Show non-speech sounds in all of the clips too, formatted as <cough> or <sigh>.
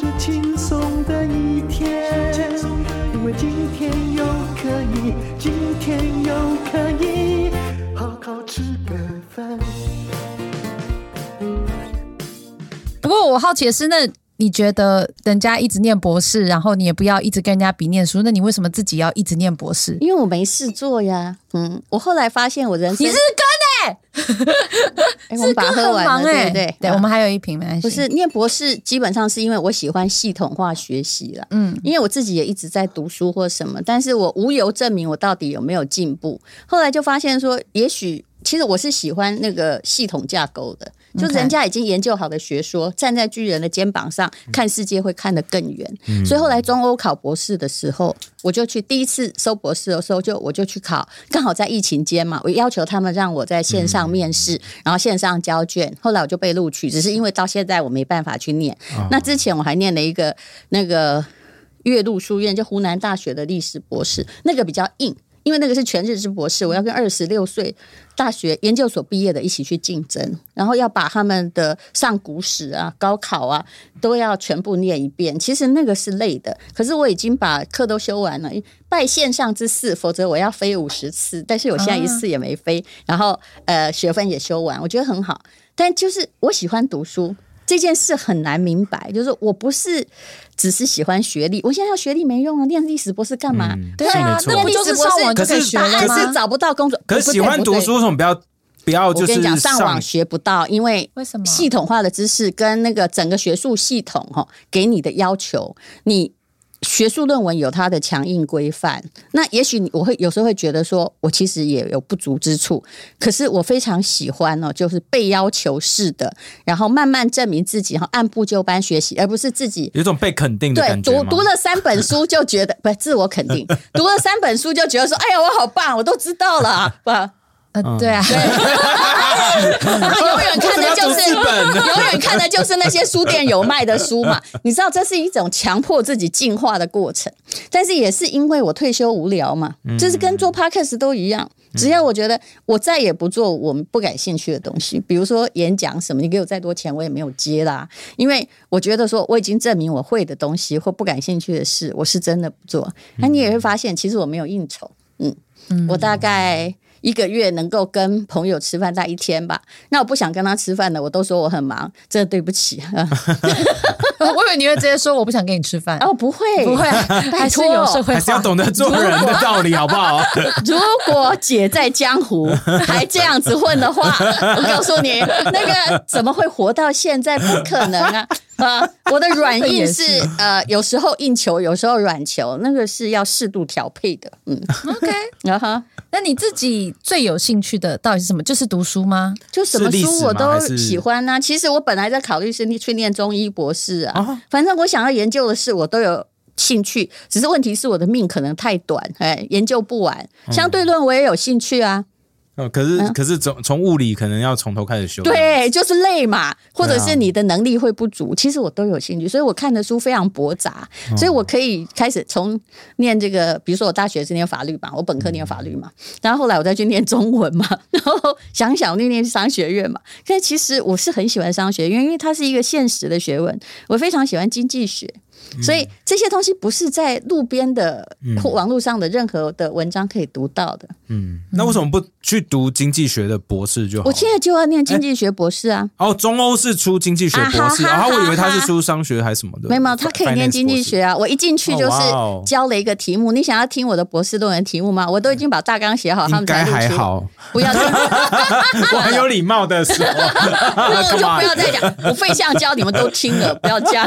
是轻松的一天，因为今天又可以，今天又可以好好吃个饭。不过我好奇的是，那你觉得人家一直念博士，然后你也不要一直跟人家比念书，那你为什么自己要一直念博士？因为我没事做呀。嗯，我后来发现我人生你是 <laughs> 跟哎、欸，我们把它喝完了，对不对？对，我们还有一瓶，没关系。不是念博士，基本上是因为我喜欢系统化学习了。嗯，因为我自己也一直在读书或什么，但是我无由证明我到底有没有进步。后来就发现说，也许其实我是喜欢那个系统架构的。就人家已经研究好的学说，站在巨人的肩膀上看世界会看得更远。所以后来中欧考博士的时候，我就去第一次收博士的时候，就我就去考，刚好在疫情间嘛，我要求他们让我在线上面试，然后线上交卷。后来我就被录取，只是因为到现在我没办法去念。那之前我还念了一个那个岳麓书院，就湖南大学的历史博士，那个比较硬。因为那个是全日制博士，我要跟二十六岁大学研究所毕业的一起去竞争，然后要把他们的上古史啊、高考啊都要全部念一遍。其实那个是累的，可是我已经把课都修完了，拜线上之赐，否则我要飞五十次。但是我现在一次也没飞，然后呃学分也修完，我觉得很好。但就是我喜欢读书。这件事很难明白，就是我不是只是喜欢学历，我现在要学历没用啊，念历史博士干嘛？嗯、对啊，那不就是上网就可以学了吗？可是找不到工作。可是喜欢读书，为什么不要不要？就是我跟你讲，上网学不到，因为为什么？系统化的知识跟那个整个学术系统哈给你的要求，你。学术论文有它的强硬规范，那也许我会有时候会觉得说，我其实也有不足之处。可是我非常喜欢哦，就是被要求式的，然后慢慢证明自己，然后按部就班学习，而不是自己有种被肯定的感觉。对，读读了三本书就觉得 <laughs> 不是自我肯定，<laughs> 读了三本书就觉得说，哎呀，我好棒，我都知道了，不。呃，对啊，对 <laughs> <laughs> 永远看的就是永远看的就是那些书店有卖的书嘛。你知道这是一种强迫自己进化的过程，但是也是因为我退休无聊嘛，就是跟做 podcast 都一样。只要我觉得我再也不做我们不感兴趣的东西，比如说演讲什么，你给我再多钱我也没有接啦，因为我觉得说我已经证明我会的东西或不感兴趣的事，我是真的不做。那你也会发现，其实我没有应酬，嗯，我大概。一个月能够跟朋友吃饭大概一天吧，那我不想跟他吃饭的，我都说我很忙，真的对不起。<laughs> 我以为你会直接说我不想跟你吃饭。<laughs> 哦，不会，不会，还是有社会，还是要懂得做人的道理，好不好？如果姐在江湖还这样子混的话，<laughs> 我告诉你，那个怎么会活到现在？不可能啊！啊，我的软硬是呃，有时候硬球，有时候软球，那个是要适度调配的。嗯，OK，然后。那你自己最有兴趣的到底是什么？就是读书吗？就什么书我都喜欢啊。其实我本来在考虑是去念中医博士啊。哦、反正我想要研究的事，我都有兴趣。只是问题是我的命可能太短，哎，研究不完。相对论我也有兴趣啊。可是，可是从从物理可能要从头开始修。对，就是累嘛，或者是你的能力会不足。其实我都有兴趣，所以我看的书非常驳杂，所以我可以开始从念这个，比如说我大学是念法律嘛，我本科念法律嘛，然后后来我再去念中文嘛，<laughs> 然后想想念念商学院嘛。但其实我是很喜欢商学院，因为它是一个现实的学问，我非常喜欢经济学。所以这些东西不是在路边的或网络上的任何的文章可以读到的。嗯，那为什么不去读经济学的博士就好？我现在就要念经济学博士啊！哦，中欧是出经济学博士，然后我以为他是出商学还是什么的。没有，他可以念经济学啊！我一进去就是交了一个题目，你想要听我的博士论文题目吗？我都已经把大纲写好，他们才录取。还好，不要听。<laughs> 我很有礼貌的说，<laughs> 那就不要再讲，<laughs> 我废橡胶你们都听了，不要讲。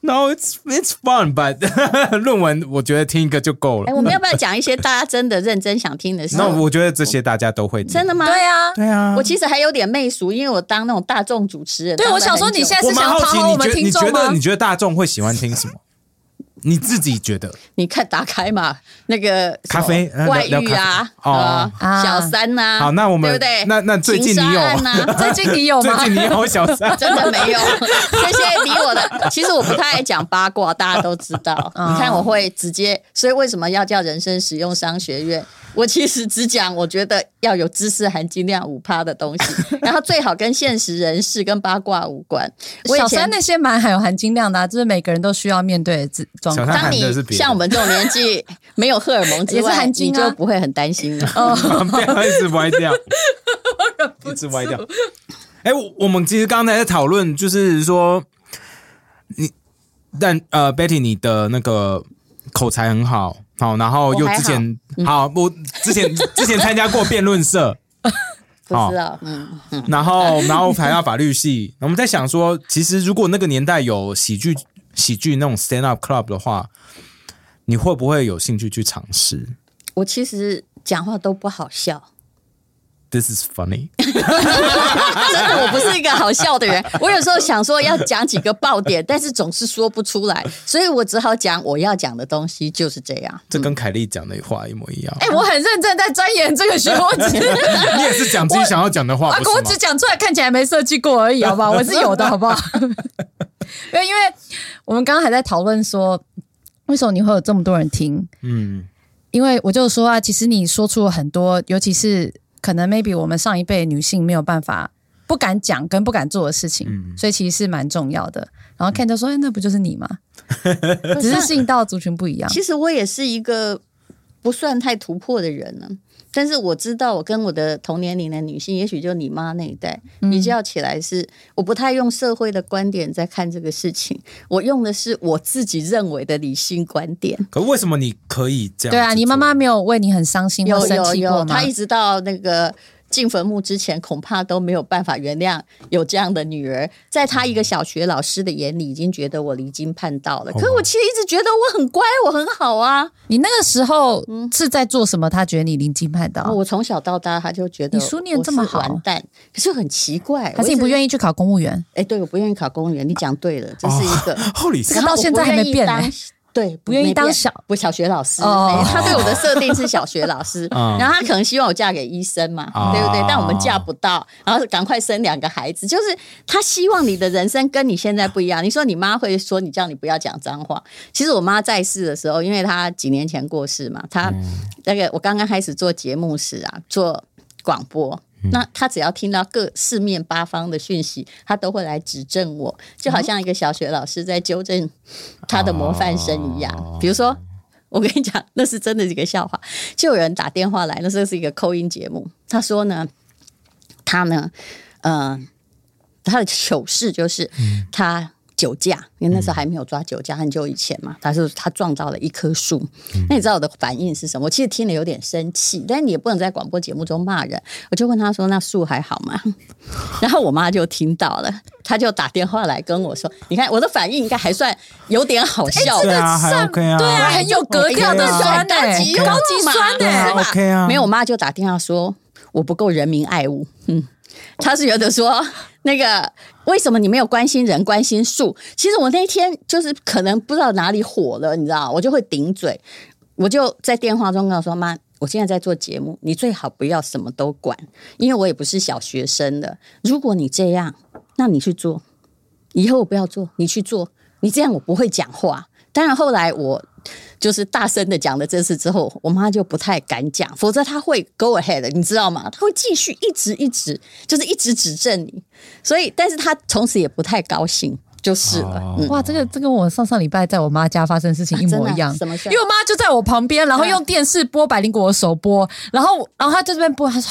No, it's it's fun, but <laughs> 论文我觉得听一个就够了。哎，我们要不要讲一些大家真的认真想听的事？那我觉得这些大家都会听。真的吗？对啊，对啊。我其实还有点媚俗，因为我当那种大众主持人。对，我想说你现在是想讨好我们听众吗？你觉得你觉得大众会喜欢听什么？你自己觉得？你看，打开嘛，那个咖啡外遇啊，啊，小三呐。好，那我们对不对？那那 <laughs> 最近你有吗？最近你有吗？最近你有小三？<laughs> 真的没有。谢谢你我的。其实我不太爱讲八卦，大家都知道。<laughs> 你看，我会直接，所以为什么要叫人生实用商学院？我其实只讲，我觉得要有知识含金量五趴的东西，然后最好跟现实人士跟八卦无关。小三那些蛮含有含金量的，就是每个人都需要面对的状况。当你像我们这种年纪 <laughs> 没有荷尔蒙之外，你就不会很担心了。<laughs> 哦，不要一直歪掉，<laughs> 一直歪掉。哎，我们其实刚才在讨论，就是说你，但呃，Betty，你的那个口才很好。好，然后又之前好，我之前之前参加过辩论社，不知道，嗯，然后然后还要法律系，我们在想说，其实如果那个年代有喜剧喜剧那种 stand up club 的话，你会不会有兴趣去尝试？我其实讲话都不好笑。This is funny，<laughs> 真的，我不是一个好笑的人。我有时候想说要讲几个爆点，但是总是说不出来，所以我只好讲我要讲的东西就是这样。这跟凯莉讲的话一模一样。哎、欸，我很认真在钻研这个学问。<laughs> 你也是讲自己想要讲的话，我只讲出来看起来没设计过而已，好不好？我是有的，好不好？<laughs> 因为因为我们刚刚还在讨论说，为什么你会有这么多人听？嗯，因为我就说啊，其实你说出了很多，尤其是。可能 maybe 我们上一辈女性没有办法不敢讲跟不敢做的事情，嗯、所以其实是蛮重要的。然后 Ken 就说：“哎，那不就是你吗？<laughs> 只是吸引到族群不一样。”其实我也是一个不算太突破的人呢。但是我知道，我跟我的同年龄的女性，也许就你妈那一代比较起来是，我不太用社会的观点在看这个事情，我用的是我自己认为的理性观点。可为什么你可以这样？对啊，你妈妈没有为你很伤心有生气过吗？她一直到那个。进坟墓之前，恐怕都没有办法原谅有这样的女儿。在他一个小学老师的眼里，已经觉得我离经叛道了。可是我其实一直觉得我很乖，我很好啊。你那个时候是在做什么？他觉得你离经叛道？我从小到大，他就觉得你书念这么好，完蛋。可是很奇怪，还是你不愿意去考公务员？哎，对，我不愿意考公务员。你讲对了，这是一个。<laughs> 后来到现在还没变。对，不愿意当小不小学老师，他对我的设定是小学老师，然后他可能希望我嫁给医生嘛，对不对？但我们嫁不到，然后赶快生两个孩子，就是他希望你的人生跟你现在不一样。你说你妈会说你叫你不要讲脏话，其实我妈在世的时候，因为她几年前过世嘛，她那个我刚刚开始做节目时啊，做广播。那他只要听到各四面八方的讯息，他都会来指正我，就好像一个小学老师在纠正他的模范生一样。比如说，我跟你讲，那是真的一个笑话。就有人打电话来，那时候是一个 call in 节目。他说呢，他呢，嗯、呃，他的糗事就是他。酒驾，因为那时候还没有抓酒驾，很久以前嘛。他是他撞到了一棵树，嗯、那你知道我的反应是什么？我其实听了有点生气，但是你也不能在广播节目中骂人。我就问他说：“那树还好吗？” <laughs> 然后我妈就听到了，她就打电话来跟我说：“你看我的反应应该还算有点好笑，对啊，还 OK 啊，对啊，很有格调的酸的，高级高级酸的，对吧？OK 啊，没有，我妈就打电话说我不够人民爱物，嗯。”他是觉得说，那个为什么你没有关心人，关心树？其实我那天就是可能不知道哪里火了，你知道，我就会顶嘴，我就在电话中跟我说：“妈，我现在在做节目，你最好不要什么都管，因为我也不是小学生的。如果你这样，那你去做，以后我不要做，你去做，你这样我不会讲话。当然后来我。”就是大声的讲了这次之后，我妈就不太敢讲，否则她会 go ahead，你知道吗？她会继续一直一直，就是一直指正你。所以，但是她从此也不太高兴，就是了。哦嗯、哇，这个这跟我上上礼拜在我妈家发生的事情一模一样。啊、什么事？因为我妈就在我旁边，然后用电视播百灵果的首播，然后然后她在这边播，她说：“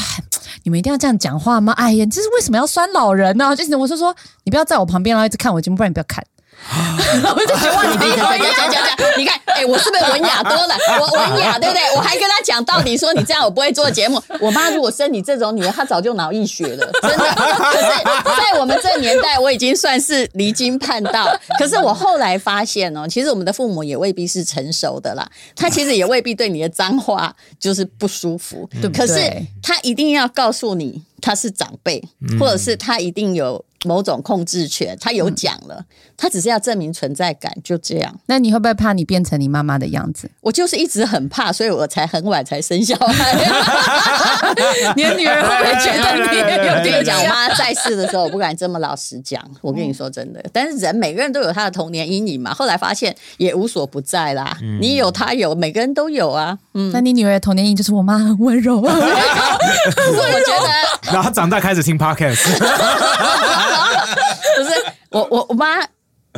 你们一定要这样讲话吗？哎呀，这是为什么要酸老人呢、啊？”就是我就说，你不要在我旁边，然后一直看我节目，不然你不要看。<laughs> 我就觉得哇，你讲讲讲讲讲，你看，哎、我是不是文雅多了？我文雅对不对？我还跟他讲道理，说你这样我不会做节目。我妈如果生你这种女儿，她早就脑溢血了，真的。可是，在我们这个年代，我已经算是离经叛道。可是我后来发现哦，其实我们的父母也未必是成熟的啦，他其实也未必对你的脏话就是不舒服，可是他一定要告诉你他是长辈，或者是他一定有。某种控制权，他有讲了，嗯、他只是要证明存在感，就这样。那你会不会怕你变成你妈妈的样子？我就是一直很怕，所以我才很晚才生小孩。<laughs> 你的女儿会不会觉得你有点讲？我妈在世的时候，我不敢这么老实讲。我跟你说真的，但是人每个人都有他的童年阴影嘛。后来发现也无所不在啦。嗯、你有，他有，每个人都有啊。嗯，那你女儿的童年阴影就是我妈很温柔啊。<laughs> <laughs> 我觉得，然后她长大开始听 podcast。<laughs> 不是我我我妈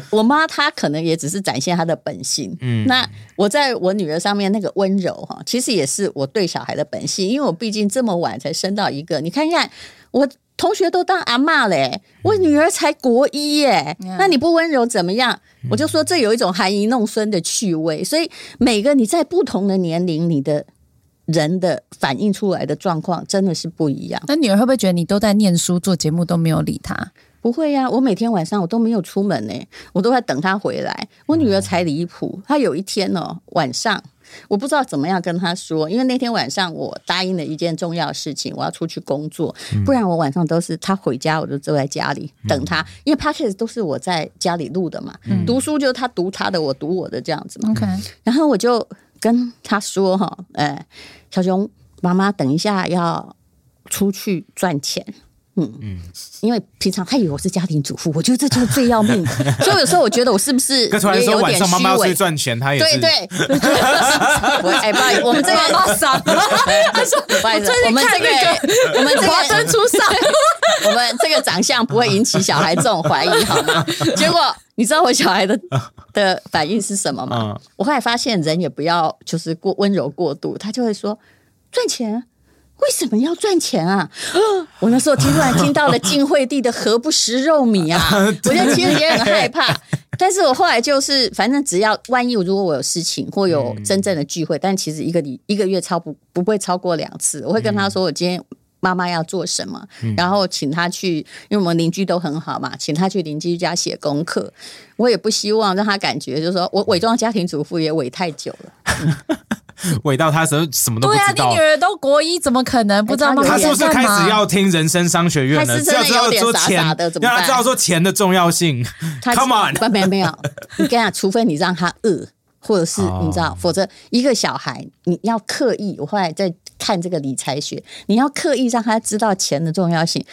我妈她可能也只是展现她的本性。嗯，那我在我女儿上面那个温柔哈，其实也是我对小孩的本性，因为我毕竟这么晚才生到一个。你看看我同学都当阿妈嘞，我女儿才国一耶，嗯、那你不温柔怎么样？我就说这有一种含饴弄孙的趣味。所以每个你在不同的年龄，你的人的反映出来的状况真的是不一样。那女儿会不会觉得你都在念书做节目都没有理她？不会呀、啊，我每天晚上我都没有出门呢，我都在等他回来。我女儿才离谱，她有一天哦晚上，我不知道怎么样跟她说，因为那天晚上我答应了一件重要的事情，我要出去工作，不然我晚上都是她回家，我就坐在家里等她，因为 Podcast 都是我在家里录的嘛，读书就是她读她的，我读我的这样子嘛。OK，然后我就跟她说哈，哎，小熊妈妈等一下要出去赚钱。嗯嗯，因为平常他以为我是家庭主妇，我觉得这就是最要命的。<laughs> 所以有时候我觉得我是不是也有点虚伪？晚上妈妈要去赚钱，他也对对。我 <laughs> 哎，不好意思，我们这个妈傻，他说不好意思，我们这个我们这个华灯初上，<laughs> 我们这个长相不会引起小孩这种怀疑，好吗？结果你知道我小孩的的反应是什么吗？我后来发现人也不要就是过温柔过度，他就会说赚钱。为什么要赚钱啊？我那时候突然听到了晋惠帝的“何不食肉糜”啊，<laughs> 我其实也很害怕。<laughs> 但是我后来就是，反正只要万一如果我有事情或有真正的聚会，但其实一个礼一个月超不不会超过两次，我会跟他说我今天妈妈要做什么，然后请他去，因为我们邻居都很好嘛，请他去邻居家写功课。我也不希望让他感觉就是说我伪装家庭主妇也伪太久了。嗯 <laughs> <laughs> 伪到他时候什么都不知道。对啊，你女儿都国一，怎么可能不知道妈妈？他是不是开始要听人生商学院了？是要知道说钱，让他知道说钱的重要性。Come on，没有没有，你跟他，除非你让他饿，或者是你知道，否则一个小孩你要刻意。我后来在看这个理财学，你要刻意让他知道钱的重要性，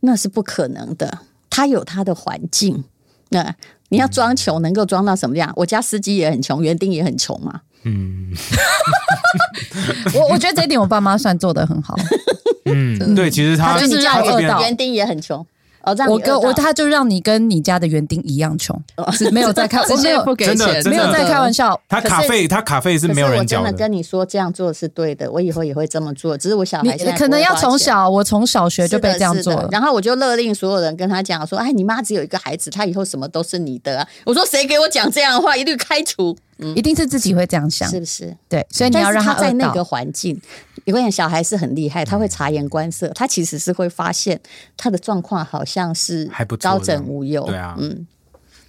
那是不可能的。他有他的环境，那你要装穷，能够装到什么样？我家司机也很穷，园丁也很穷嘛。嗯，我我觉得这一点我爸妈算做的很好。嗯，对，其实他就是让园丁也很穷。哦，我跟我他就让你跟你家的园丁一样穷，是没有在开，<laughs> 我没有不给钱，没有在开玩笑。他卡费，他卡费是没有人交的。我真的跟你说，这样做是对的，我以后也会这么做。只是我小孩可能要从小，我从小学就被这样做了。然后我就勒令所有人跟他讲说：“哎，你妈只有一个孩子，他以后什么都是你的啊。”我说：“谁给我讲这样的话，一律开除。”嗯，一定是自己会这样想，是不是？对，所以你要让他在那个环境。你发现小孩是很厉害，他会察言观色，他其实是会发现他的状况好像是还不高枕无忧。对啊，嗯。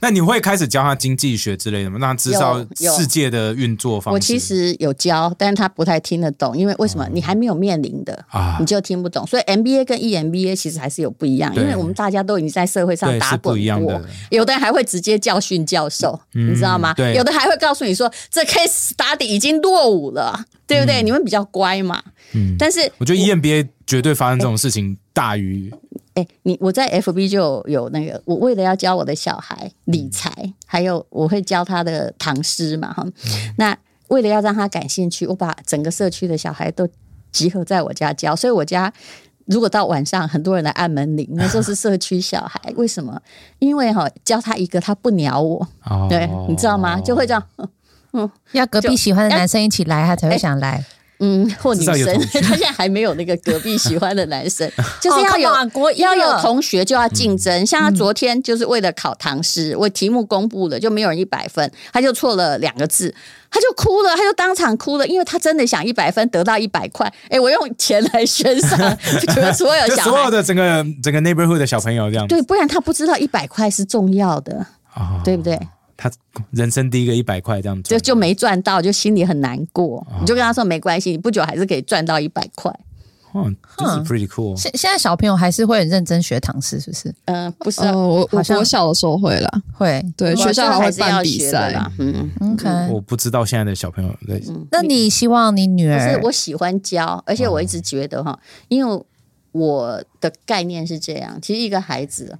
那你会开始教他经济学之类的吗？让他知道世界的运作方式。我其实有教，但是他不太听得懂，因为为什么？你还没有面临的，啊、你就听不懂。所以 MBA 跟 EMBA 其实还是有不一样，因为我们大家都已经在社会上打滚过。有的人还会直接教训教授，嗯、你知道吗？对有的还会告诉你说，这 case study 已经落伍了，对不对？嗯、你们比较乖嘛。嗯。但是我觉得 EMBA 绝对发生这种事情大于。哎，你我在 FB 就有，那个，我为了要教我的小孩理财，嗯、还有我会教他的唐诗嘛哈。嗯、那为了要让他感兴趣，我把整个社区的小孩都集合在我家教。所以我家如果到晚上很多人来按门铃，那就是社区小孩。为什么？因为哈教他一个，他不鸟我，哦、对，你知道吗？就会这样，<laughs> 嗯，要隔壁喜欢的男生一起来，他才会想来。嗯，或女生，至少有同学他现在还没有那个隔壁喜欢的男生，<laughs> 就是要有、要有同学就要竞争。像他昨天就是为了考唐诗，我题目公布了，就没有人一百分，他就错了两个字，他就哭了，他就当场哭了，因为他真的想一百分得到一百块。哎，我用钱来悬赏，<laughs> 所有小所有的整个整个 neighborhood 的小朋友这样，对，不然他不知道一百块是重要的，哦、对不对？他人生第一个一百块这样子，就就没赚到，就心里很难过。哦、你就跟他说没关系，你不久还是可以赚到一百块。哦，这是 pretty cool。现现在小朋友还是会很认真学唐诗，是不是？嗯、呃，不是、我我我小的时候会了，会对学校还会办比赛。嗯，OK。我不知道现在的小朋友在。嗯、那你希望你女儿？是我喜欢教，而且我一直觉得哈，因为我的概念是这样，其实一个孩子。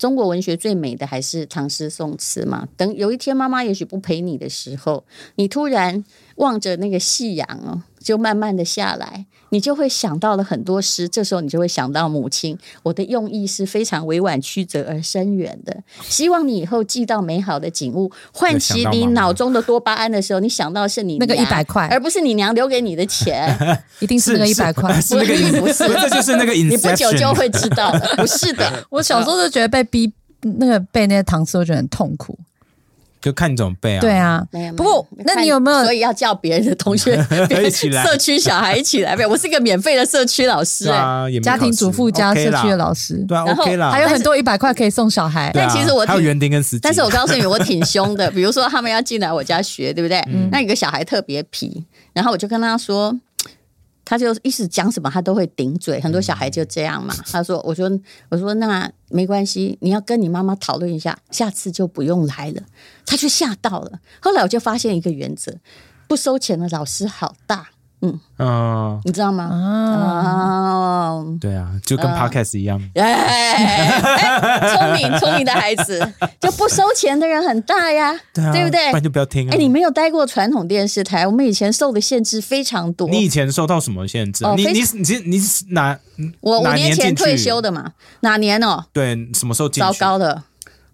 中国文学最美的还是唐诗宋词嘛。等有一天妈妈也许不陪你的时候，你突然望着那个夕阳哦，就慢慢的下来。你就会想到了很多诗，这时候你就会想到母亲。我的用意是非常委婉曲折而深远的，<laughs> 希望你以后记到美好的景物，唤起你脑中的多巴胺的时候，你想到是你那个一百块，而不是你娘留给你的钱，<laughs> 一定是那个一百块，是那个不是，这就是那个 Inception。你不久就会知道的，不是的。<laughs> 我小时候就觉得被逼那个背那些唐诗，我觉得很痛苦。就看你怎么背啊？对啊，不过那你有没有？所以要叫别人的同学 <laughs> 一起来，<laughs> 社区小孩一起来背。我是一个免费的社区老师，啊，家庭主妇加社区的老师，对啊，OK 啦。还有很多一百块可以送小孩。但其实我还有园丁跟司机。但是我告诉你，我挺凶的。比如说他们要进来我家学，对不对？那有个小孩特别皮，然后我就跟他说。他就一直讲什么，他都会顶嘴。很多小孩就这样嘛。<laughs> 他说：“我说，我说那没关系，你要跟你妈妈讨论一下，下次就不用来了。”他就吓到了。后来我就发现一个原则：不收钱的老师好大。嗯嗯，你知道吗？啊，对啊，就跟 Podcast 一样。哎，聪明 <laughs> 聪明的孩子，就不收钱的人很大呀，对不对？不然就不要听。哎，你没有待过传统电视台，我们以前受的限制非常多。你以前受到什么限制？你你你你是哪？我五年前退休的嘛，哪年哦？对，什么时候？糟糕的。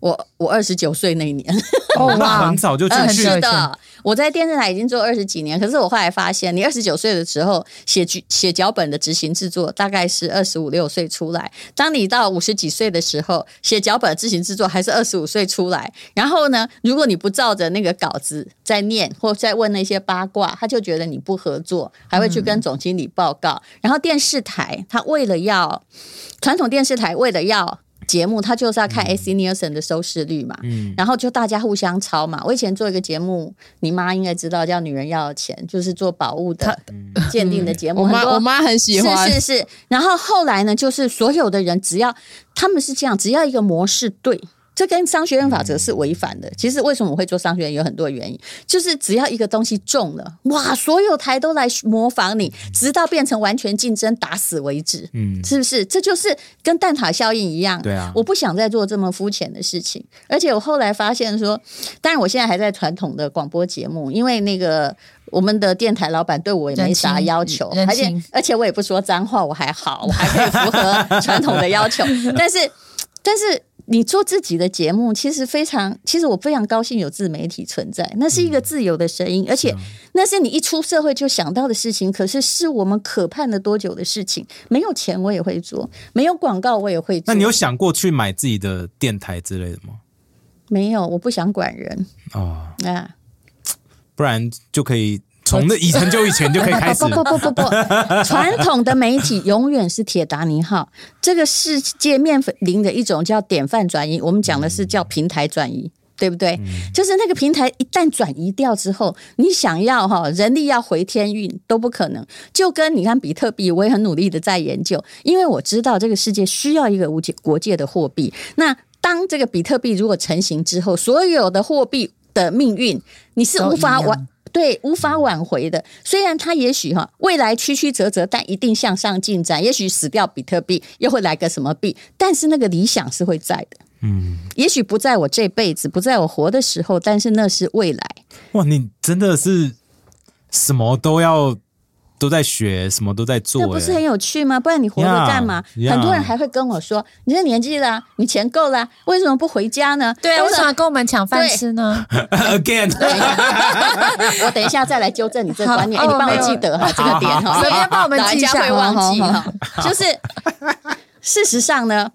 我我二十九岁那一年，哦，<laughs> 那很早就进去了。是的，我在电视台已经做二十几年。可是我后来发现，你二十九岁的时候写剧写脚本的执行制作，大概是二十五六岁出来。当你到五十几岁的时候，写脚本执行制作还是二十五岁出来。然后呢，如果你不照着那个稿子在念，或在问那些八卦，他就觉得你不合作，还会去跟总经理报告。嗯、然后电视台他为了要传统电视台为了要。节目他就是要看 AC Nielsen 的收视率嘛，嗯，然后就大家互相抄嘛。我以前做一个节目，你妈应该知道，叫《女人要钱》，就是做宝物的鉴定的节目。我妈我妈很喜欢，是是是。然后后来呢，就是所有的人只要他们是这样，只要一个模式对。这跟商学院法则是违反的。其实为什么我会做商学院，有很多原因，就是只要一个东西中了，哇，所有台都来模仿你，直到变成完全竞争，打死为止。嗯，是不是？这就是跟蛋塔效应一样。对啊，我不想再做这么肤浅的事情。而且我后来发现说，当然我现在还在传统的广播节目，因为那个我们的电台老板对我也没啥要求，而且而且我也不说脏话，我还好，我还可以符合传统的要求。<laughs> 但是，但是。你做自己的节目，其实非常，其实我非常高兴有自媒体存在，那是一个自由的声音，嗯、而且那是你一出社会就想到的事情。可是是我们可盼了多久的事情？没有钱我也会做，没有广告我也会做。那你有想过去买自己的电台之类的吗？没有，我不想管人哦。啊，不然就可以。从那以前就以前就可以开始。<laughs> 不不不不不，传统的媒体永远是铁达尼号，这个世界面临的一种叫典范转移，我们讲的是叫平台转移，对不对？就是那个平台一旦转移掉之后，你想要哈人力要回天运都不可能。就跟你看比特币，我也很努力的在研究，因为我知道这个世界需要一个无界国界的货币。那当这个比特币如果成型之后，所有的货币的命运你是无法完。对，无法挽回的。虽然它也许哈未来曲曲折折，但一定向上进展。也许死掉比特币，又会来个什么币？但是那个理想是会在的。嗯，也许不在我这辈子，不在我活的时候，但是那是未来。哇，你真的是什么都要都在学，什么都在做，那不是很有趣吗？不然你活着干嘛？Yeah, yeah. 很多人还会跟我说：“你这年纪了，你钱够了，为什么不回家呢？”对啊，为什么跟我们抢饭吃呢？Again，我 <laughs> 等一下再来纠正你这个观念，欸、你帮我记得哈这个点哈，随便帮我们记一下，会忘记哈。就是事实上呢，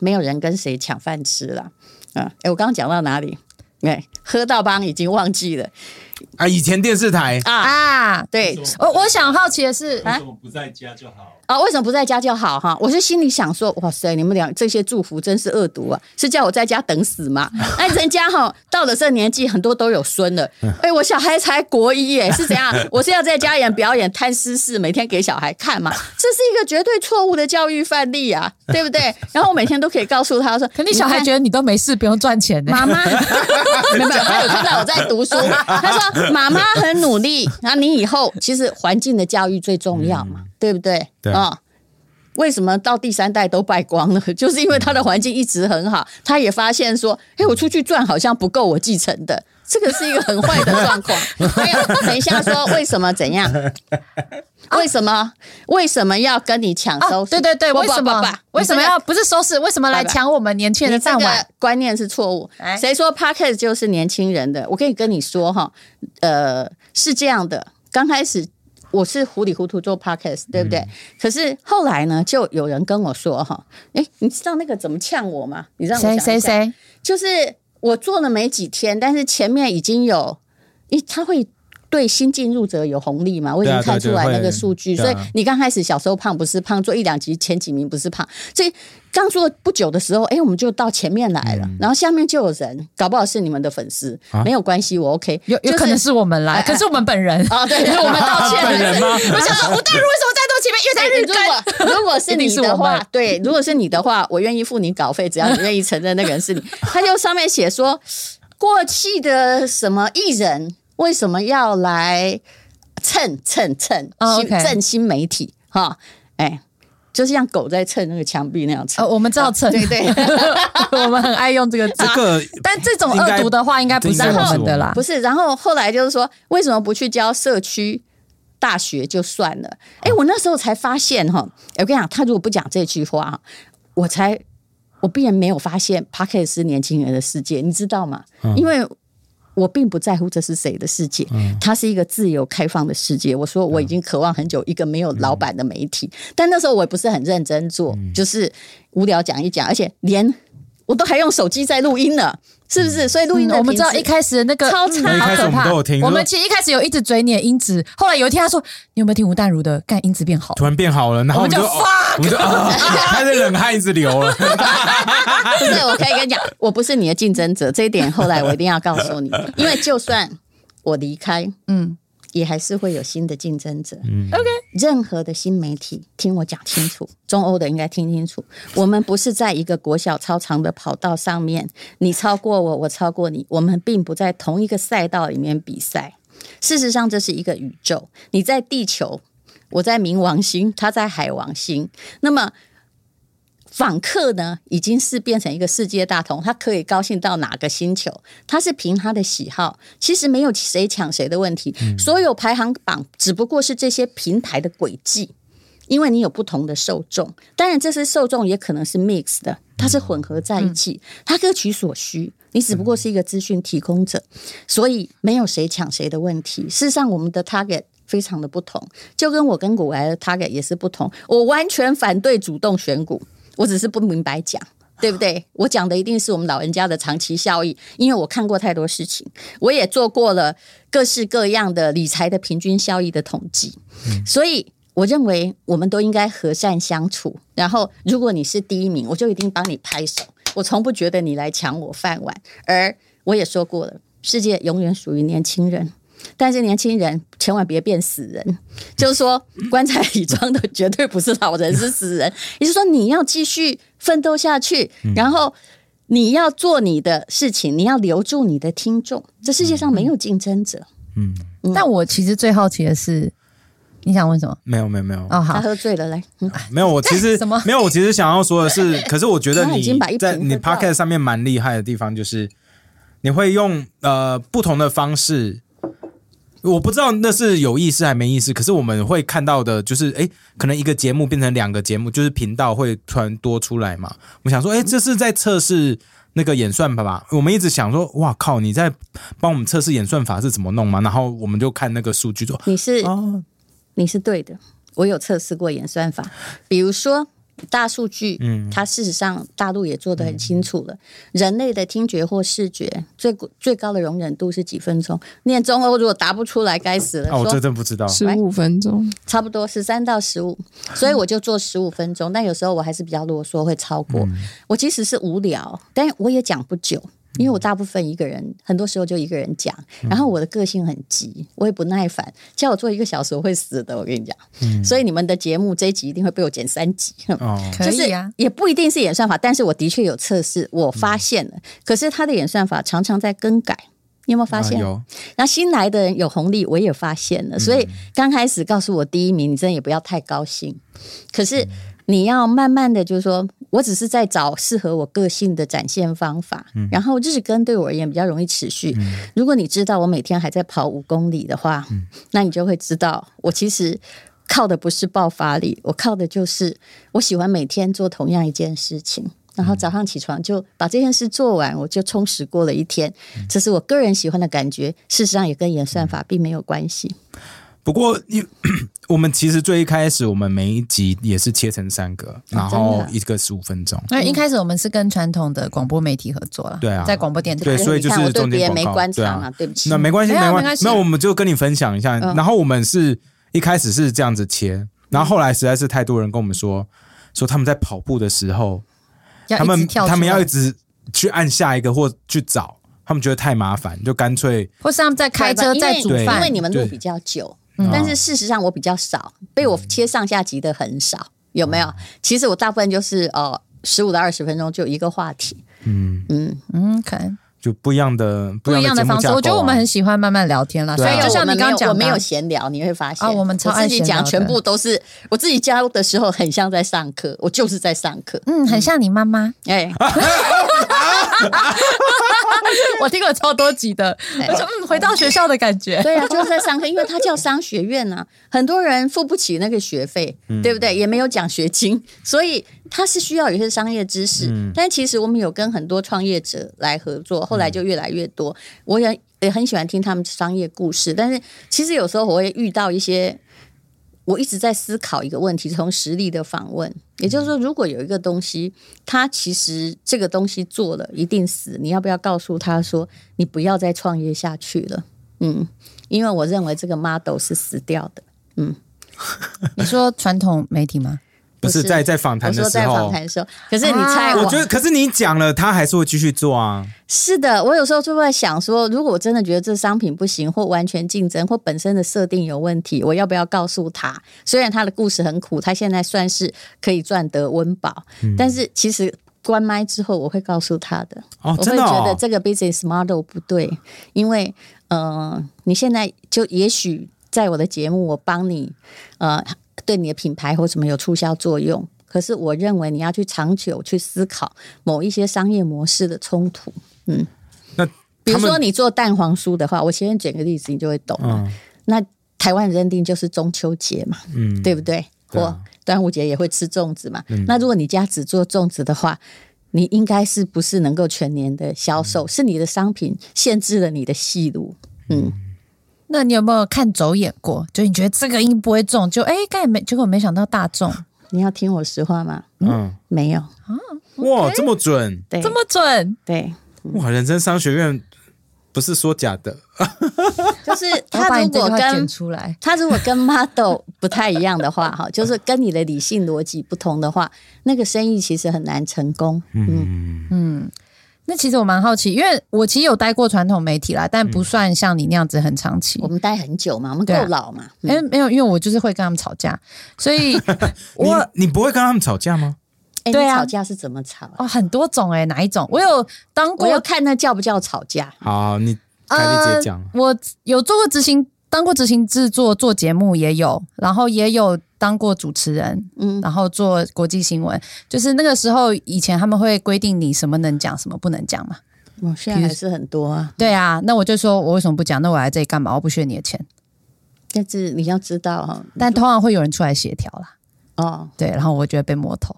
没有人跟谁抢饭吃了。嗯，哎、欸，我刚刚讲到哪里？哎，喝到帮已经忘记了。啊，以前电视台。啊。啊，对，我我想好奇的是，为什么不在家就好？啊，为什么不在家就好？哈，我是心里想说，哇塞，你们俩这些祝福真是恶毒啊！是叫我在家等死吗？<laughs> 哎，人家哈到了这年纪，很多都有孙了。<laughs> 哎，我小孩才国一耶，是怎样？<laughs> 我是要在家演表演贪私事，每天给小孩看嘛？这是一个绝对错误的教育范例啊，对不对？然后我每天都可以告诉他说，肯定小孩觉得你都没事，不用赚钱呢？妈妈，没有，他有看到我在读书，他说妈妈很努力。然后你以后其实环境的教育最重要嘛，对不对？对啊。为什么到第三代都败光了？<laughs> 就是因为他的环境一直很好，他也发现说：“哎，我出去赚好像不够我继承的，这个是一个很坏的状况。”还有，等一下说为什么怎样？为什么为什么要跟你抢收拾？对对对，为什么？为什么要不是收拾？为什么来抢我们年轻人的饭碗？观念是错误。谁说 Podcast 就是年轻人的？我可以跟你说哈，呃，是这样的，刚开始。我是糊里糊涂做 podcast，对不对？嗯、可是后来呢，就有人跟我说哈，哎，你知道那个怎么呛我吗？你让我想一下，谁谁谁？就是我做了没几天，但是前面已经有，诶，他会。对新进入者有红利嘛？我已经看出来那个数据，所以你刚开始小时候胖不是胖，做一两集前几名不是胖，所以刚做不久的时候，哎，我们就到前面来了，然后下面就有人，搞不好是你们的粉丝，没有关系，我 OK，有有可能是我们来，<laughs> 可是我们本人啊，<laughs> 对，我们道歉 <laughs> 本人吗？我想说吴淡如为什么在多前面？因为在日更。如果是你的话，对，如果是你的话，我愿意付你稿费，只要你愿意承认那个人是你。他就上面写说，过气的什么艺人。为什么要来蹭蹭蹭新蹭新媒体哈？哎，就是像狗在蹭那个墙壁那样蹭。我们知道蹭，对对，<laughs> 我们很爱用这个字。这个，但这种恶毒的话应该不是我们的啦。不是，然后后来就是说，为什么不去教社区大学就算了？哎，我那时候才发现哈，我跟你讲，他如果不讲这句话，我才我必然没有发现 Podcast 是年轻人的世界，你知道吗？因为。我并不在乎这是谁的世界，它是一个自由开放的世界。我说我已经渴望很久一个没有老板的媒体，但那时候我也不是很认真做，就是无聊讲一讲，而且连我都还用手机在录音呢。是不是？所以录音的、嗯、我们知道一开始那个超差，好可怕。我们，我们其实一开始有一直嘴你的音质，后来有一天他说：“你有没有听吴淡如的？干音质变好，突然变好了。”然后我们就，我们就啊，<laughs> 开始冷汗一直流了。不是，我可以跟你讲，我不是你的竞争者，这一点后来我一定要告诉你，因为就算我离开，嗯。也还是会有新的竞争者。嗯，OK。任何的新媒体，听我讲清楚，中欧的应该听清楚。我们不是在一个国小操场的跑道上面，你超过我，我超过你，我们并不在同一个赛道里面比赛。事实上，这是一个宇宙。你在地球，我在冥王星，他在海王星。那么。访客呢，已经是变成一个世界大同，他可以高兴到哪个星球？他是凭他的喜好，其实没有谁抢谁的问题。嗯、所有排行榜只不过是这些平台的轨迹，因为你有不同的受众，当然这些受众也可能是 mix 的，它是混合在一起，它各取所需。你只不过是一个资讯提供者，所以没有谁抢谁的问题。事实上，我们的 target 非常的不同，就跟我跟股癌的 target 也是不同。我完全反对主动选股。我只是不明白讲，对不对？我讲的一定是我们老人家的长期效益，因为我看过太多事情，我也做过了各式各样的理财的平均效益的统计，所以我认为我们都应该和善相处。然后，如果你是第一名，我就一定帮你拍手。我从不觉得你来抢我饭碗，而我也说过了，世界永远属于年轻人。但是年轻人千万别变死人，就是说棺材里装的绝对不是老人，是死人。也就是说，你要继续奋斗下去，然后你要做你的事情，你要留住你的听众。这世界上没有竞争者。嗯，但我其实最好奇的是，你想问什么？没有，没有，没有。哦，好，他喝醉了，来，没有。我其实 <laughs> 什么？没有。我其实想要说的是，<laughs> 可是我觉得你在你 Podcast 上面蛮厉害的地方，就是你会用呃不同的方式。我不知道那是有意思还没意思，可是我们会看到的就是，哎，可能一个节目变成两个节目，就是频道会突然多出来嘛。我想说，哎，这是在测试那个演算法吧？我们一直想说，哇靠，你在帮我们测试演算法是怎么弄吗？然后我们就看那个数据说，你是哦，你是对的，我有测试过演算法，比如说。大数据，嗯，它事实上大陆也做得很清楚了。嗯、人类的听觉或视觉最最高的容忍度是几分钟？念中欧如果答不出来，该死了。哦，我真不知道，十五分钟，差不多十三到十五，所以我就做十五分钟。但有时候我还是比较啰嗦，会超过。嗯、我其实是无聊，但我也讲不久。因为我大部分一个人，很多时候就一个人讲，然后我的个性很急，我也不耐烦，叫我做一个小时我会死的，我跟你讲。嗯、所以你们的节目这一集一定会被我剪三集，哦、<laughs> 就是也不一定是演算法，但是我的确有测试，我发现了。嗯、可是他的演算法常常在更改，你有没有发现？啊、有。那新来的人有红利，我也发现了。所以刚开始告诉我第一名，你真的也不要太高兴。可是。你要慢慢的，就是说我只是在找适合我个性的展现方法，嗯、然后日更对我而言比较容易持续。嗯、如果你知道我每天还在跑五公里的话，嗯、那你就会知道我其实靠的不是爆发力，我靠的就是我喜欢每天做同样一件事情，然后早上起床就把这件事做完，我就充实过了一天。嗯、这是我个人喜欢的感觉，事实上也跟演算法并没有关系。不过，因 <clears throat> 我们其实最一开始，我们每一集也是切成三个，然后一个十五分钟。那一开始我们是跟传统的广播媒体合作了，对啊，在广播电台。对，所以就是中间没关场啊，对不起。那没关系，没关系。那我们就跟你分享一下。然后我们是一开始是这样子切，然后后来实在是太多人跟我们说，说他们在跑步的时候，他们他们要一直去按下一个或去找，他们觉得太麻烦，就干脆。或是他们在开车在煮饭，因为你们录比较久。但是事实上我比较少，被我切上下级的很少，有没有？其实我大部分就是哦十五到二十分钟就一个话题，嗯。嗯。嗯，OK，就不一样的不一样的方式。我觉得我们很喜欢慢慢聊天啦，所以就像你刚刚讲，我没有闲聊，你会发现。啊，我们超爱自己讲，全部都是我自己教的时候，很像在上课，我就是在上课，嗯，很像你妈妈，哎。<laughs> <laughs> 我听了超多集的，我说嗯，回到学校的感觉。对啊，就是在上课，因为它叫商学院呐、啊，很多人付不起那个学费，嗯、对不对？也没有奖学金，所以它是需要有些商业知识。嗯、但其实我们有跟很多创业者来合作，后来就越来越多。我也也很喜欢听他们商业故事，但是其实有时候我会遇到一些。我一直在思考一个问题，从实例的访问，也就是说，如果有一个东西，它其实这个东西做了一定死，你要不要告诉他说，你不要再创业下去了？嗯，因为我认为这个 model 是死掉的。嗯，<laughs> 你说传统媒体吗？不是在在访谈的时候，我说在访谈的时候，可是你猜我，我觉得，可是你讲了，他还是会继续做啊。是的，我有时候就会在想说，如果我真的觉得这商品不行，或完全竞争，或本身的设定有问题，我要不要告诉他？虽然他的故事很苦，他现在算是可以赚得温饱，嗯、但是其实关麦之后，我会告诉他的。哦，真的哦？我会觉得这个 business model 不对，因为呃，你现在就也许在我的节目，我帮你呃。对你的品牌或什么有促销作用，可是我认为你要去长久去思考某一些商业模式的冲突。嗯，那比如说你做蛋黄酥的话，我先举个例子，你就会懂了。嗯、那台湾认定就是中秋节嘛，嗯，对不对？或端午节也会吃粽子嘛。嗯、那如果你家只做粽子的话，你应该是不是能够全年的销售？嗯、是你的商品限制了你的戏路。嗯。嗯那你有没有看走眼过？就你觉得这个应不会中，就哎，刚才没结果，没想到大中。你要听我实话吗？嗯，没有。啊，哇，这么准，对，这么准，对。哇，人生商学院不是说假的，<laughs> 就是 <laughs> 他如果跟出来他如果跟 model 不太一样的话，<laughs> 哈，就是跟你的理性逻辑不同的话，那个生意其实很难成功。嗯嗯。那其实我蛮好奇，因为我其实有待过传统媒体啦，但不算像你那样子很长期。我们待很久嘛，我们够老嘛。哎、啊，没有，因为我就是会跟他们吵架，所以 <laughs> 我你你不会跟他们吵架吗？哎，对啊，吵架是怎么吵？哦，很多种哎、欸，哪一种？我有当过，我要看那叫不叫吵架。好，你凯丽直接讲、呃。我有做过执行，当过执行制作，做节目也有，然后也有。当过主持人，嗯，然后做国际新闻，就是那个时候以前他们会规定你什么能讲，什么不能讲嘛。我现在还是很多啊。对啊，那我就说我为什么不讲？那我来这里干嘛？我不缺你的钱。但是你要知道哈，但通常会有人出来协调啦。哦，对，然后我觉得被摸头。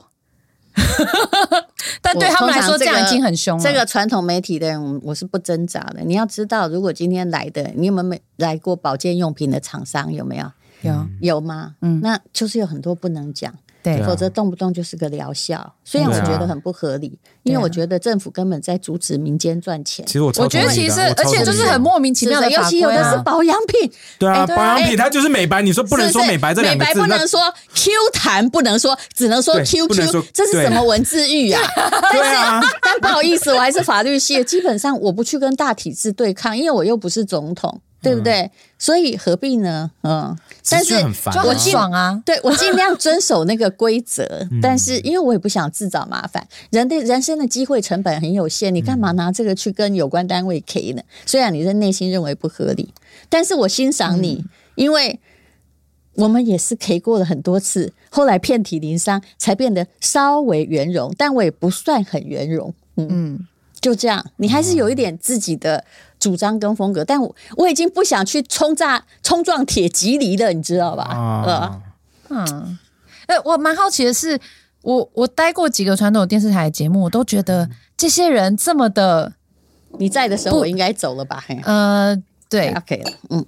<laughs> 但对他们来说，这样已经很凶了。这个传统媒体的人，我是不挣扎的。你要知道，如果今天来的，你有没有来过保健用品的厂商？有没有？有有吗？嗯，那就是有很多不能讲。对，否则动不动就是个疗效。虽然我觉得很不合理，因为我觉得政府根本在阻止民间赚钱。其实我我觉得其实而且就是很莫名其妙的，尤其有的是保养品。对啊，保养品它就是美白，你说不能说美白这两个字，美白不能说 Q 弹，不能说，只能说 QQ，这是什么文字狱啊？<laughs> 对啊，但不好意思，我还是法律系，基本上我不去跟大体制对抗，因为我又不是总统。对不对？所以何必呢？嗯，但是我爽啊！对我尽量遵守那个规则，<laughs> 但是因为我也不想自找麻烦。人的人生的机会成本很有限，你干嘛拿这个去跟有关单位 K 呢？虽然你在内心认为不合理，但是我欣赏你，因为我们也是 K 过了很多次，后来遍体鳞伤，才变得稍微圆融，但我也不算很圆融。嗯，就这样，你还是有一点自己的。主张跟风格，但我我已经不想去冲炸、冲撞铁蒺藜了，你知道吧？啊、嗯，哎，我蛮好奇的是，我我待过几个传统电视台的节目，我都觉得这些人这么的，你在的时候我应该走了吧？呃，对，OK 了，嗯，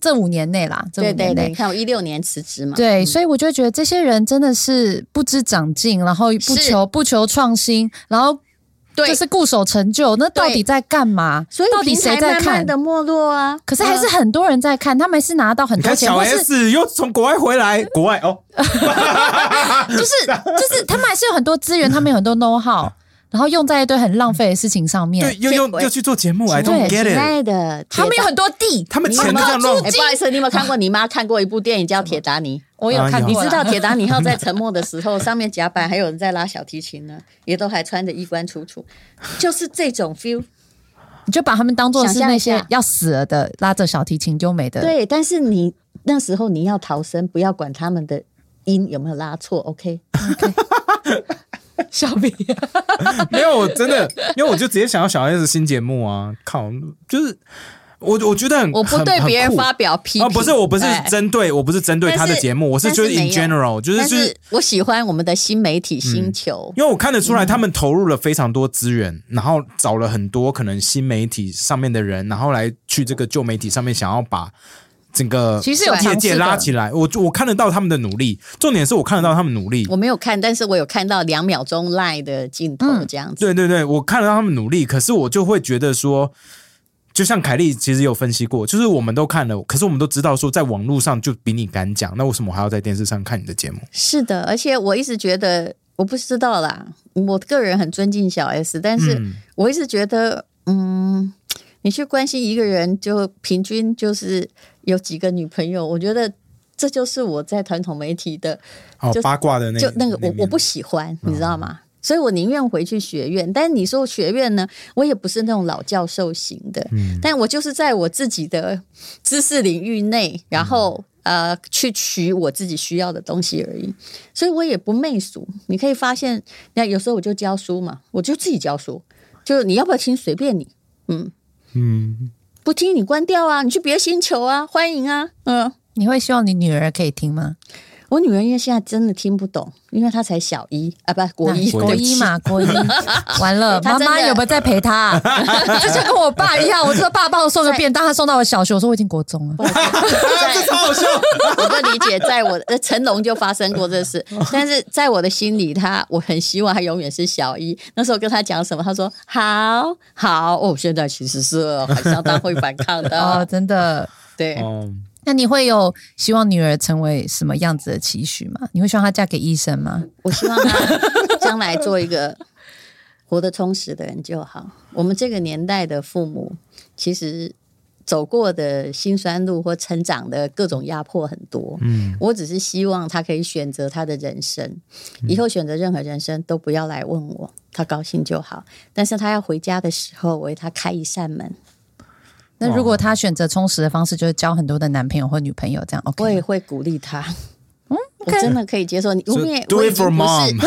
这五年内啦，这五年内，对对对，你看我一六年辞职嘛，对，所以我就觉得这些人真的是不知长进，然后不求不求创新，然后。对，就是固守成就，那到底在干嘛？所以到底谁在看？慢慢的没落啊！可是还是很多人在看，他们是拿到很多钱。小 S 又从国外回来，国外哦，<laughs> 就是就是他们还是有很多资源，他们有很多 know how。然后用在一堆很浪费的事情上面，对，又用又去做节目，I don't get it。的，他们有很多地，他们钱都这样弄。不好意思，你有没有看过？你妈看过一部电影叫《铁达尼》？我有看过。<laughs> 你知道《铁达尼号》在沉没的时候，上面甲板还有人在拉小提琴呢，也都还穿着衣冠楚楚，就是这种 feel。你就把他们当做是那些要死了的拉着小提琴就美的。对，但是你那时候你要逃生，不要管他们的音有没有拉错，<laughs> <laughs> OK？<laughs> 小兵 <laughs> 没有，我真的，因为我就直接想要小 S 新节目啊！靠，就是我我觉得很，我不对别人发表批评，不是，我不是针对，我不是针对他的节目，我是就是 in general，就是就是我喜欢我们的新媒体星球，因为我看得出来他们投入了非常多资源，然后找了很多可能新媒体上面的人，然后来去这个旧媒体上面想要把。整个其实有业界拉起来，我我看得到他们的努力。重点是我看得到他们努力。我没有看，但是我有看到两秒钟 live 的镜头这样子。对对对，我看得到他们努力，可是我就会觉得说，就像凯丽其实有分析过，就是我们都看了，可是我们都知道说，在网络上就比你敢讲，那为什么我还要在电视上看你的节目？是的，而且我一直觉得，我不知道啦，我个人很尊敬小 S，但是我一直觉得，嗯。你去关心一个人，就平均就是有几个女朋友，我觉得这就是我在传统媒体的哦八卦的那就那个我我不喜欢，你知道吗？嗯、所以我宁愿回去学院。但是你说学院呢，我也不是那种老教授型的，嗯、但我就是在我自己的知识领域内，然后、嗯、呃去取我自己需要的东西而已。所以我也不媚俗。你可以发现，那有时候我就教书嘛，我就自己教书，就你要不要听随便你，嗯。嗯，不听你关掉啊！你去别的星球啊，欢迎啊！嗯，你会希望你女儿可以听吗？我女儿因为现在真的听不懂，因为她才小一啊，不，国一，国一嘛，国一。<laughs> 完了，妈妈有没有在陪她？<laughs> 就像跟我爸一样，我说爸帮我送个便当，他送到我小学，我说我已经国中了。<laughs> 这超好笑！我的理解，在我的成龙就发生过这事，但是在我的心里，他我很希望他永远是小一。那时候跟他讲什么，他说好好哦。现在其实是还相当会反抗的哦，真的对。那你会有希望女儿成为什么样子的期许吗？你会希望她嫁给医生吗？我希望她将来做一个活得充实的人就好。我们这个年代的父母，其实走过的辛酸路或成长的各种压迫很多。嗯，我只是希望她可以选择她的人生，以后选择任何人生都不要来问我，她高兴就好。但是她要回家的时候，我为她开一扇门。那如果他选择充实的方式，就是交很多的男朋友或女朋友，这样 OK？我也会鼓励他。嗯，我真的可以接受你。因为 do it for mom。<laughs>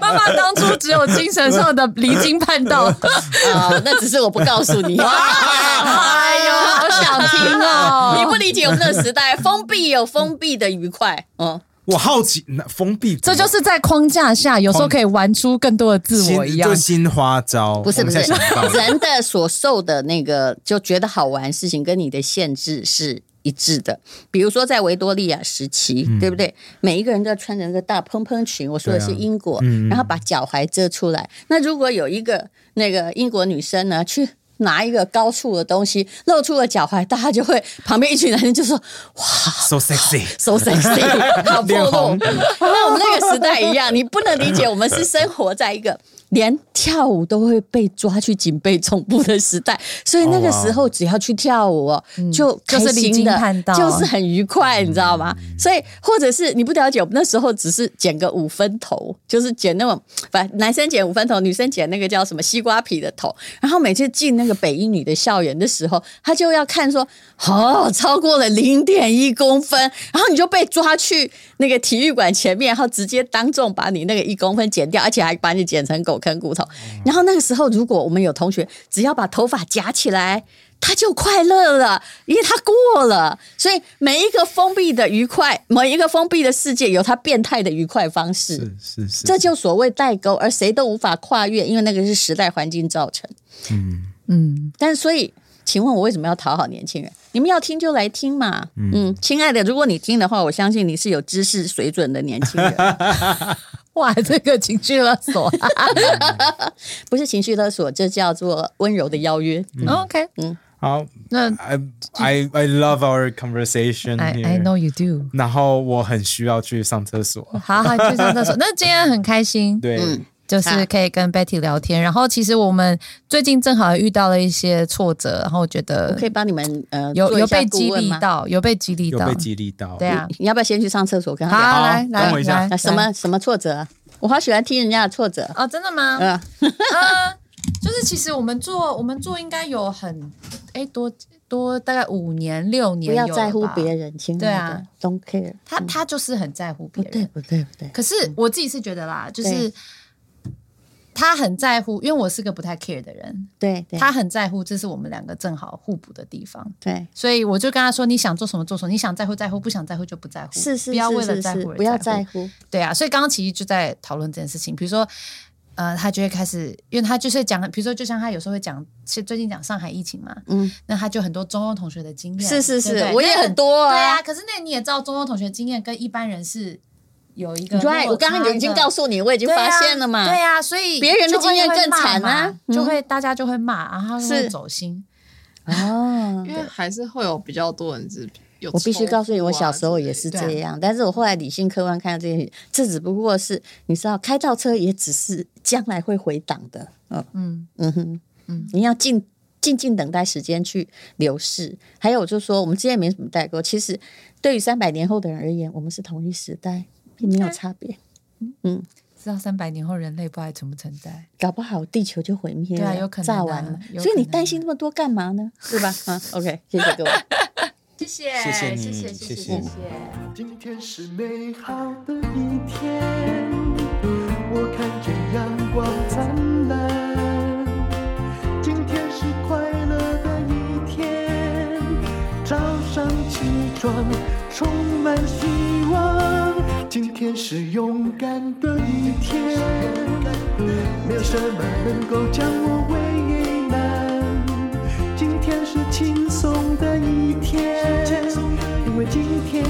妈妈当初只有精神上的离经叛道 <laughs> 啊，那只是我不告诉你。<laughs> 哎呦，好想听哦！你不理解我们那个时代，封闭有封闭的愉快。嗯，我好奇，那封闭这就是在框架下，有时候可以玩出更多的自我一样，就新花招。不是不是，<laughs> 人的所受的那个就觉得好玩事情，跟你的限制是。一致的，比如说在维多利亚时期，嗯、对不对？每一个人都要穿着那个大蓬蓬裙，我说的是英国，啊嗯、然后把脚踝遮出来。那如果有一个那个英国女生呢，去拿一个高处的东西，露出了脚踝，大家就会旁边一群男生就说：“哇，so sexy，so <laughs> sexy，好 <laughs> 暴露。”那我们那个时代一样，你不能理解，我们是生活在一个。连跳舞都会被抓去警备总部的时代，所以那个时候只要去跳舞，就开心的，就是很愉快，你知道吗？所以或者是你不了解，我们那时候只是剪个五分头，就是剪那种，反正男生剪五分头，女生剪那个叫什么西瓜皮的头。然后每次进那个北一女的校园的时候，他就要看说，哦，超过了零点一公分，然后你就被抓去那个体育馆前面，然后直接当众把你那个一公分剪掉，而且还把你剪成狗。啃骨头，然后那个时候，如果我们有同学只要把头发夹起来，他就快乐了，因为他过了。所以每一个封闭的愉快，每一个封闭的世界有他变态的愉快方式，是是是，这就所谓代沟，而谁都无法跨越，因为那个是时代环境造成。嗯嗯，但所以，请问我为什么要讨好年轻人？你们要听就来听嘛。嗯，亲爱的，如果你听的话，我相信你是有知识水准的年轻人。<laughs> 哇，这个情绪勒索，<laughs> 不是情绪勒索，这叫做温柔的邀约。嗯、OK，嗯，好，那 I I I love our conversation. I I know you do. 然后我很需要去上厕所。好好去上厕所。<laughs> 那今天很开心，对。嗯就是可以跟 Betty 聊天，然后其实我们最近正好遇到了一些挫折，然后我觉得我可以帮你们呃有有被激励到，有被激励到，有被激励到。对啊，你要不要先去上厕所？跟他好，来来来，什么什么挫折？我好喜欢听人家的挫折哦，真的吗？嗯，<laughs> 就是其实我们做我们做应该有很哎多多大概五年六年，不要在乎别人，亲爱的，对啊，Don't care。他他就是很在乎别人，不对不对不对。可是我自己是觉得啦，就是。他很在乎，因为我是个不太 care 的人。对，对，他很在乎，这是我们两个正好互补的地方。对，所以我就跟他说：“你想做什么做什么，你想在乎在乎，不想在乎就不在乎。是是，不要为了在乎不要在乎。对啊，所以刚刚其实就在讨论这件事情。比如说，呃，他就会开始，因为他就是讲，比如说，就像他有时候会讲，是最近讲上海疫情嘛，嗯，那他就很多中欧同学的经验。是是是，对对我也很多啊。对啊，可是那你也知道，中欧同学经验跟一般人是。有一个，对，我刚刚已经告诉你，我已经发现了嘛。对呀，所以别人的经验更惨啊，就会大家就会骂，然后会走心。哦，因为还是会有比较多人是有。我必须告诉你，我小时候也是这样，但是我后来理性客观看到这些，这只不过是你知道，开倒车也只是将来会回档的。嗯嗯嗯哼嗯，你要静静静等待时间去流逝。还有就是说，我们之间没什么代沟。其实对于三百年后的人而言，我们是同一时代。并没有差别，嗯，知道三百年后人类不还存不存在，搞不好地球就毁灭了，对啊，有可能炸完了，所以你担心那么多干嘛呢？对吧？啊，<laughs> OK，谢谢各位，谢谢，谢谢你，谢谢，谢谢。今天是美好的一天，我看见阳光灿烂，今天是快乐的一天，早上起床充满希望。今天是勇敢的一天，没有什么能够将我为难。今天是轻松的一天，因为今天，